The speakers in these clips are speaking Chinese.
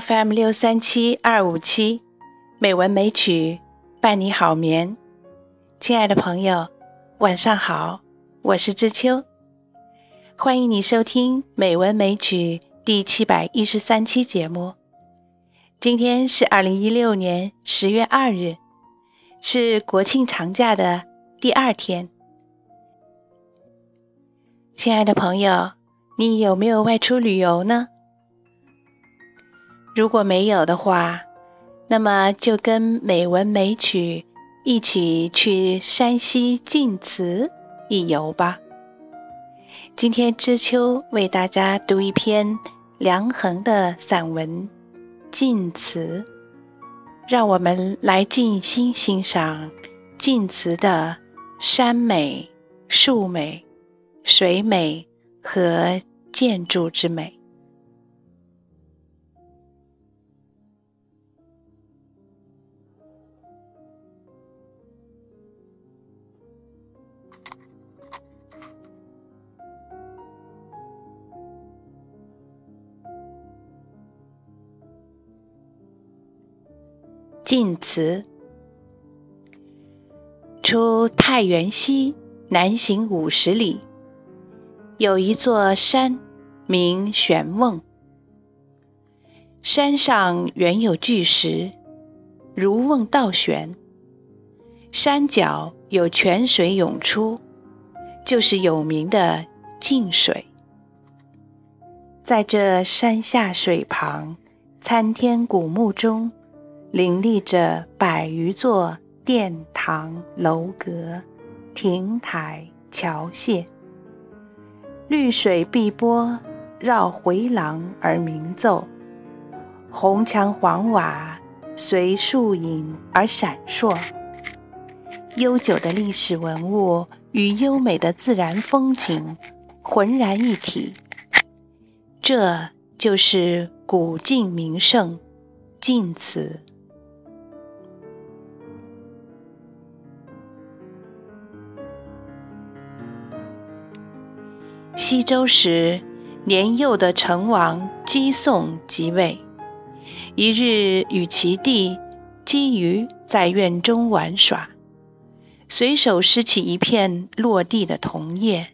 FM 六三七二五七，美文美曲伴你好眠。亲爱的朋友，晚上好，我是知秋，欢迎你收听《美文美曲》第七百一十三期节目。今天是二零一六年十月二日，是国庆长假的第二天。亲爱的朋友，你有没有外出旅游呢？如果没有的话，那么就跟美文美曲一起去山西晋祠一游吧。今天知秋为大家读一篇梁衡的散文《晋祠》，让我们来静心欣赏晋祠的山美、树美、水美和建筑之美。晋祠，出太原西南行五十里，有一座山，名玄瓮。山上原有巨石，如瓮倒悬。山脚有泉水涌出，就是有名的晋水。在这山下水旁，参天古木中。林立着百余座殿堂楼阁、亭台桥榭，绿水碧波绕回廊而鸣奏，红墙黄瓦随树影而闪烁。悠久的历史文物与优美的自然风景浑然一体，这就是古晋名胜晋祠。西周时，年幼的成王姬诵即位。一日，与其弟姬余在院中玩耍，随手拾起一片落地的桐叶，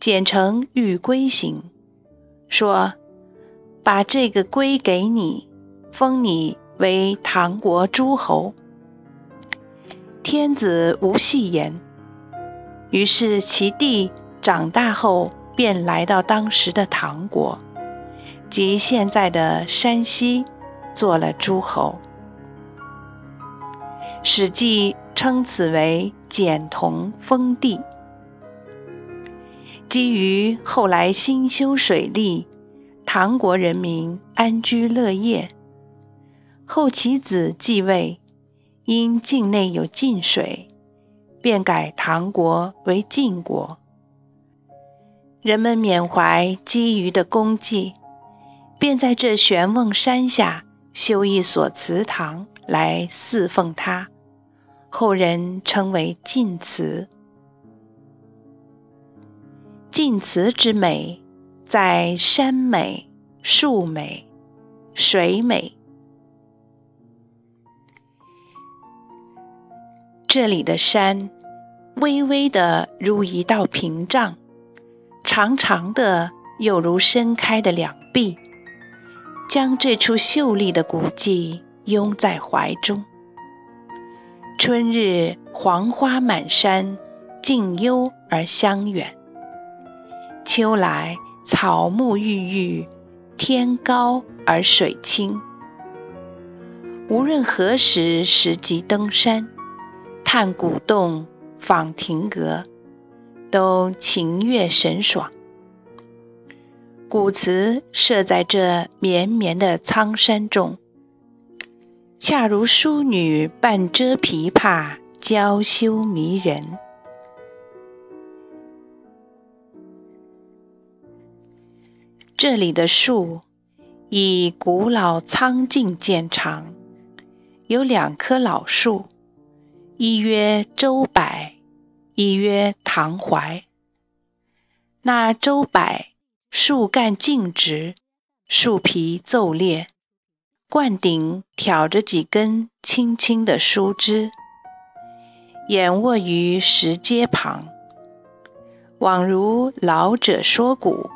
剪成玉圭形，说：“把这个龟给你，封你为唐国诸侯。”天子无戏言。于是其弟。长大后，便来到当时的唐国，即现在的山西，做了诸侯。《史记》称此为简同封地。基于后来兴修水利，唐国人民安居乐业。后其子继位，因境内有晋水，便改唐国为晋国。人们缅怀基于的功绩，便在这玄瓮山下修一所祠堂来侍奉他，后人称为晋祠。晋祠之美，在山美、树美、水美。这里的山，微微的如一道屏障。长长的，又如伸开的两臂，将这处秀丽的古迹拥在怀中。春日黄花满山，静幽而香远；秋来草木郁郁，天高而水清。无论何时拾级登山，探古洞，访亭阁。都情悦神爽。古祠设在这绵绵的苍山中，恰如淑女半遮琵琶，娇羞迷人。这里的树以古老苍劲见长，有两棵老树，一曰周柏。一曰唐槐。那周柏树干径直，树皮皱裂，冠顶挑着几根青青的树枝，仰卧于石阶旁，宛如老者说古。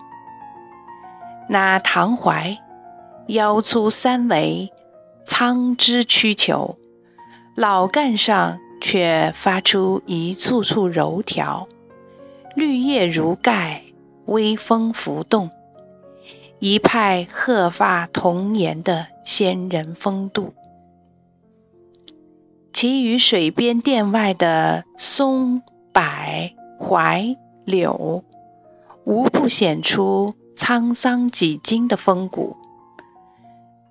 那唐槐腰粗三围，苍枝曲球，老干上却发出一簇簇柔条，绿叶如盖，微风拂动。一派鹤发童颜的仙人风度，其余水边殿外的松、柏、槐、柳，无不显出沧桑几经的风骨。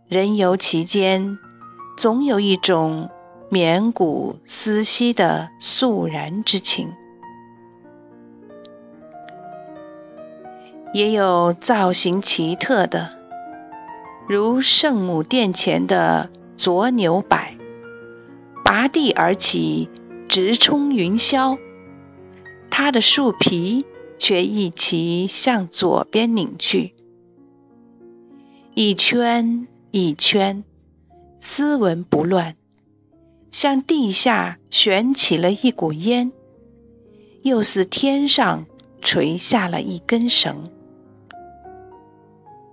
人游其间，总有一种绵骨思兮的肃然之情。也有造型奇特的，如圣母殿前的左牛柏，拔地而起，直冲云霄。它的树皮却一齐向左边拧去，一圈一圈，丝纹不乱，向地下悬起了一股烟，又似天上垂下了一根绳。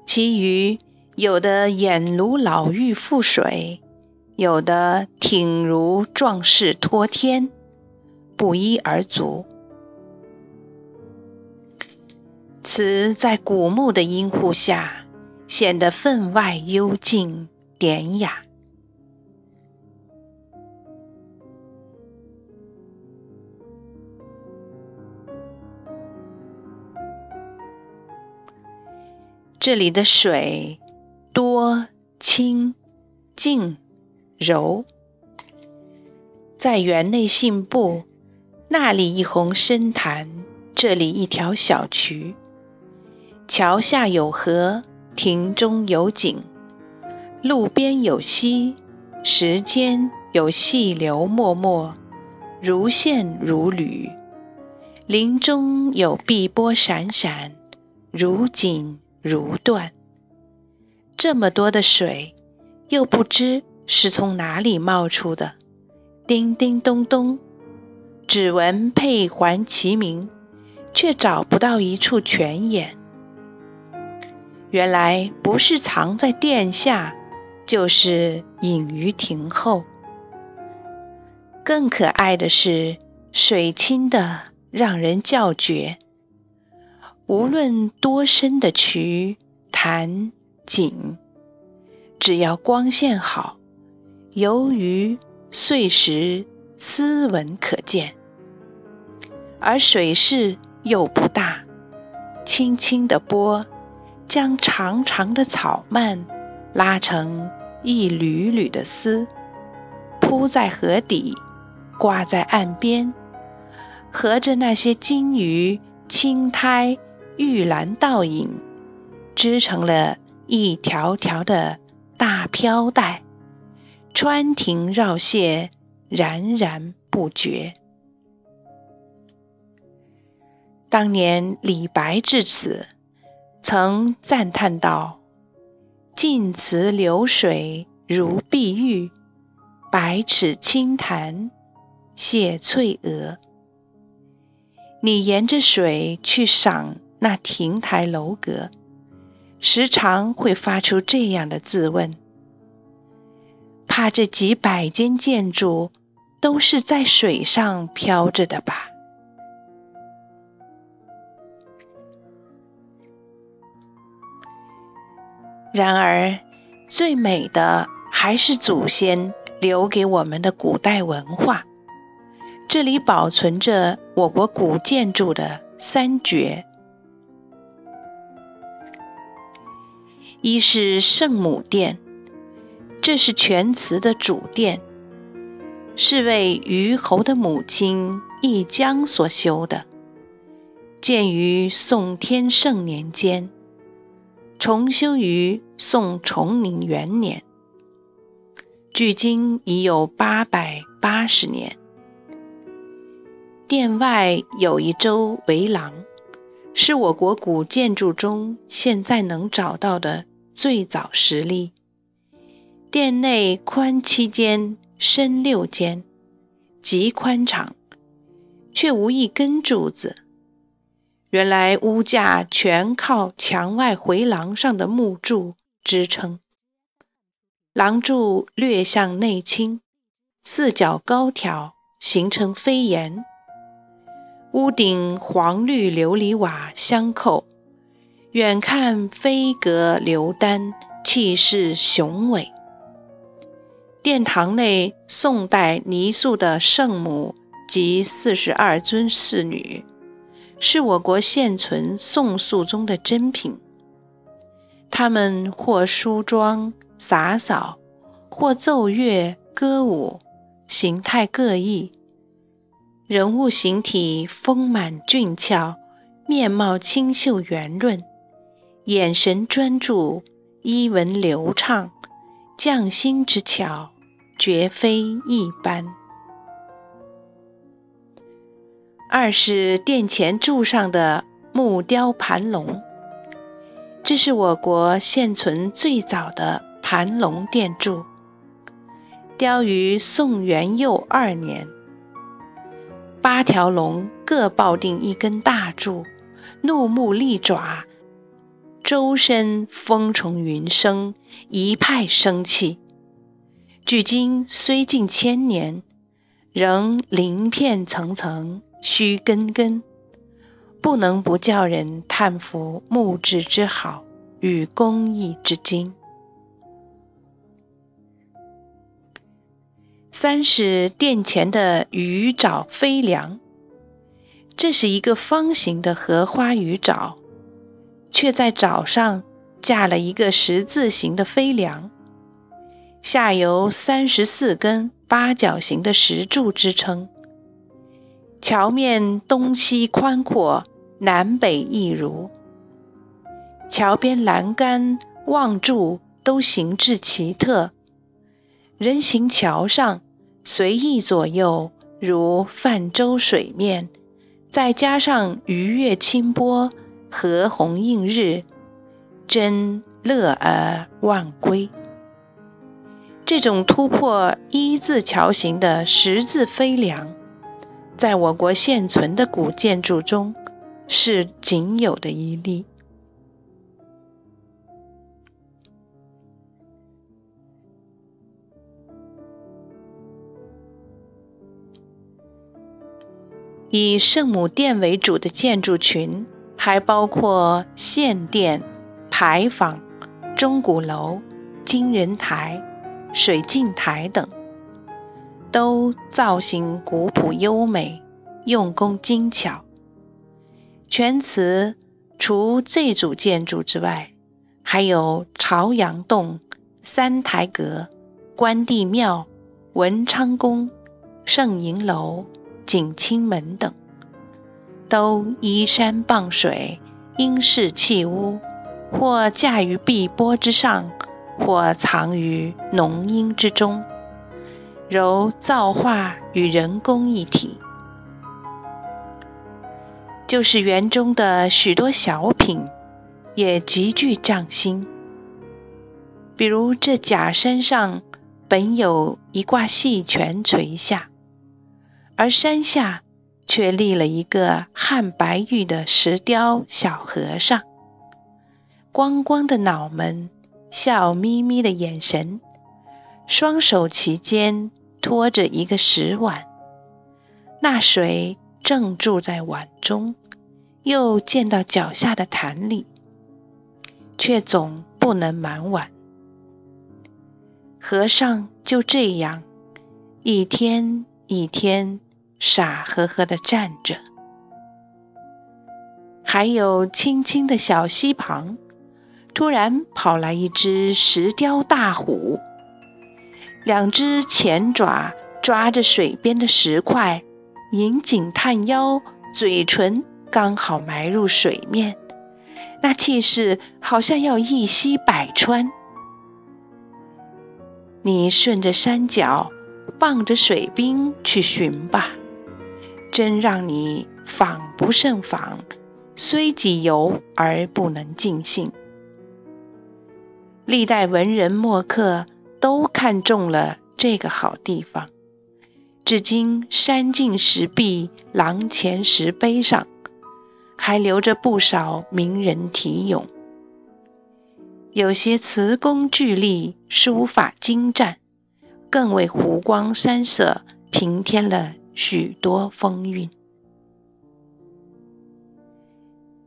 其余有的眼如老妪覆水，有的挺如壮士托天，不一而足。此在古墓的荫护下，显得分外幽静典雅。这里的水多清静柔，在园内信步，那里一泓深潭，这里一条小渠。桥下有河，亭中有景，路边有溪，石间有细流脉脉，如线如缕；林中有碧波闪闪，如锦。如断，这么多的水，又不知是从哪里冒出的。叮叮咚咚，只闻佩环齐鸣，却找不到一处泉眼。原来不是藏在殿下，就是隐于庭后。更可爱的是，水清的让人叫绝。无论多深的渠潭井，只要光线好，游鱼碎石斯文可见。而水势又不大，轻轻的波将长长的草蔓拉成一缕缕的丝，铺在河底，挂在岸边，和着那些金鱼、青苔。玉兰倒影，织成了一条条的大飘带，穿庭绕榭，冉冉不绝。当年李白至此，曾赞叹道：“晋祠流水如碧玉，百尺清潭泻翠娥。”你沿着水去赏。那亭台楼阁，时常会发出这样的自问：怕这几百间建筑都是在水上飘着的吧？然而，最美的还是祖先留给我们的古代文化。这里保存着我国古建筑的三绝。一是圣母殿，这是全祠的主殿，是为虞侯的母亲易江所修的，建于宋天圣年间，重修于宋崇宁元年，距今已有八百八十年。殿外有一周围廊，是我国古建筑中现在能找到的。最早实例，殿内宽七间，深六间，极宽敞，却无一根柱子。原来屋架全靠墙外回廊上的木柱支撑，廊柱略向内倾，四角高挑，形成飞檐。屋顶黄绿琉璃瓦相扣，远看飞阁流丹，气势雄伟。殿堂内宋代泥塑的圣母及四十二尊侍女。是我国现存宋塑中的珍品。他们或梳妆洒扫，或奏乐歌舞，形态各异。人物形体丰满俊俏，面貌清秀圆润，眼神专注，衣纹流畅，匠心之巧，绝非一般。二是殿前柱上的木雕盘龙，这是我国现存最早的盘龙殿柱，雕于宋元佑二年。八条龙各抱定一根大柱，怒目利爪，周身风虫云生，一派生气。距今虽近千年，仍鳞片层层。须根根，不能不叫人叹服木质之好与工艺之精。三是殿前的鱼爪飞梁，这是一个方形的荷花鱼爪，却在爪上架了一个十字形的飞梁，下由三十四根八角形的石柱支撑。桥面东西宽阔，南北亦如。桥边栏杆、望柱都形制奇特，人行桥上随意左右，如泛舟水面。再加上鱼跃清波，和红映日，真乐而忘归。这种突破一字桥形的十字飞梁。在我国现存的古建筑中，是仅有的一例。以圣母殿为主的建筑群，还包括献殿、牌坊、钟鼓楼、金人台、水镜台等。都造型古朴优美，用工精巧。全祠除这组建筑之外，还有朝阳洞、三台阁、关帝庙、文昌宫、圣迎楼、景清门等，都依山傍水，因势砌屋，或架于碧波之上，或藏于浓荫之中。柔造化与人工一体，就是园中的许多小品，也极具匠心。比如这假山上本有一挂细泉垂下，而山下却立了一个汉白玉的石雕小和尚，光光的脑门，笑眯眯的眼神。双手齐肩，托着一个石碗，那水正注在碗中，又溅到脚下的坛里，却总不能满碗。和尚就这样一天一天傻呵呵的站着。还有青青的小溪旁，突然跑来一只石雕大虎。两只前爪抓着水边的石块，引颈探腰，嘴唇刚好埋入水面，那气势好像要一吸百川。你顺着山脚，傍着水滨去寻吧，真让你访不胜访，虽几游而不能尽兴。历代文人墨客。都看中了这个好地方。至今，山尽石壁，廊前石碑上还留着不少名人题咏。有些词工句丽，书法精湛，更为湖光山色平添了许多风韵。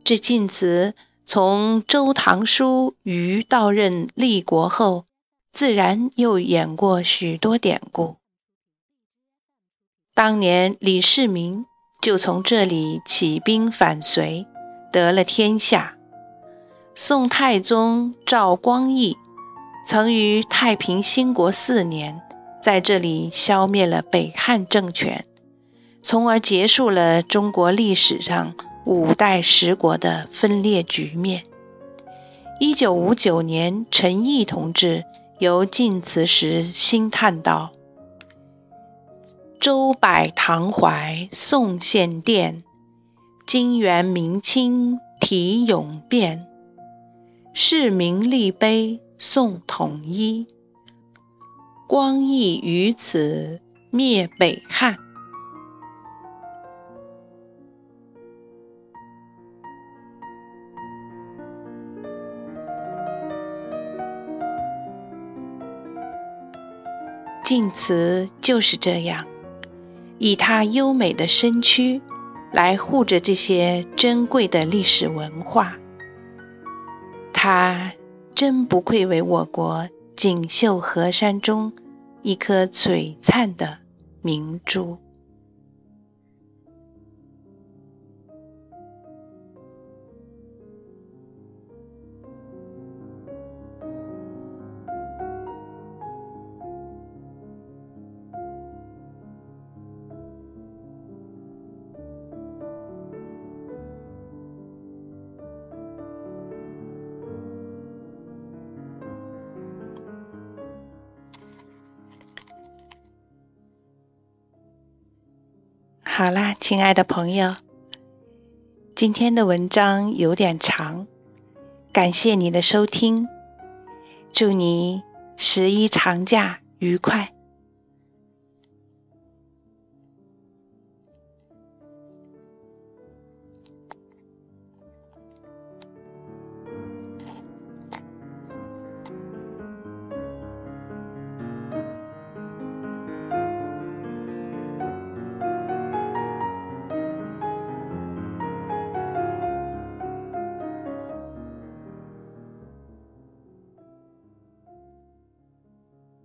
这晋祠从周唐书虞到任立国后，自然又演过许多典故。当年李世民就从这里起兵反隋，得了天下。宋太宗赵光义曾于太平兴国四年，在这里消灭了北汉政权，从而结束了中国历史上。五代十国的分裂局面。一九五九年，陈毅同志游晋祠时兴叹道：“周柏唐怀宋献殿，金元明清题咏变，世民立碑宋统一，光义于此灭北汉。”晋祠就是这样，以它优美的身躯来护着这些珍贵的历史文化。它真不愧为我国锦绣河山中一颗璀璨的明珠。好啦，亲爱的朋友，今天的文章有点长，感谢你的收听，祝你十一长假愉快。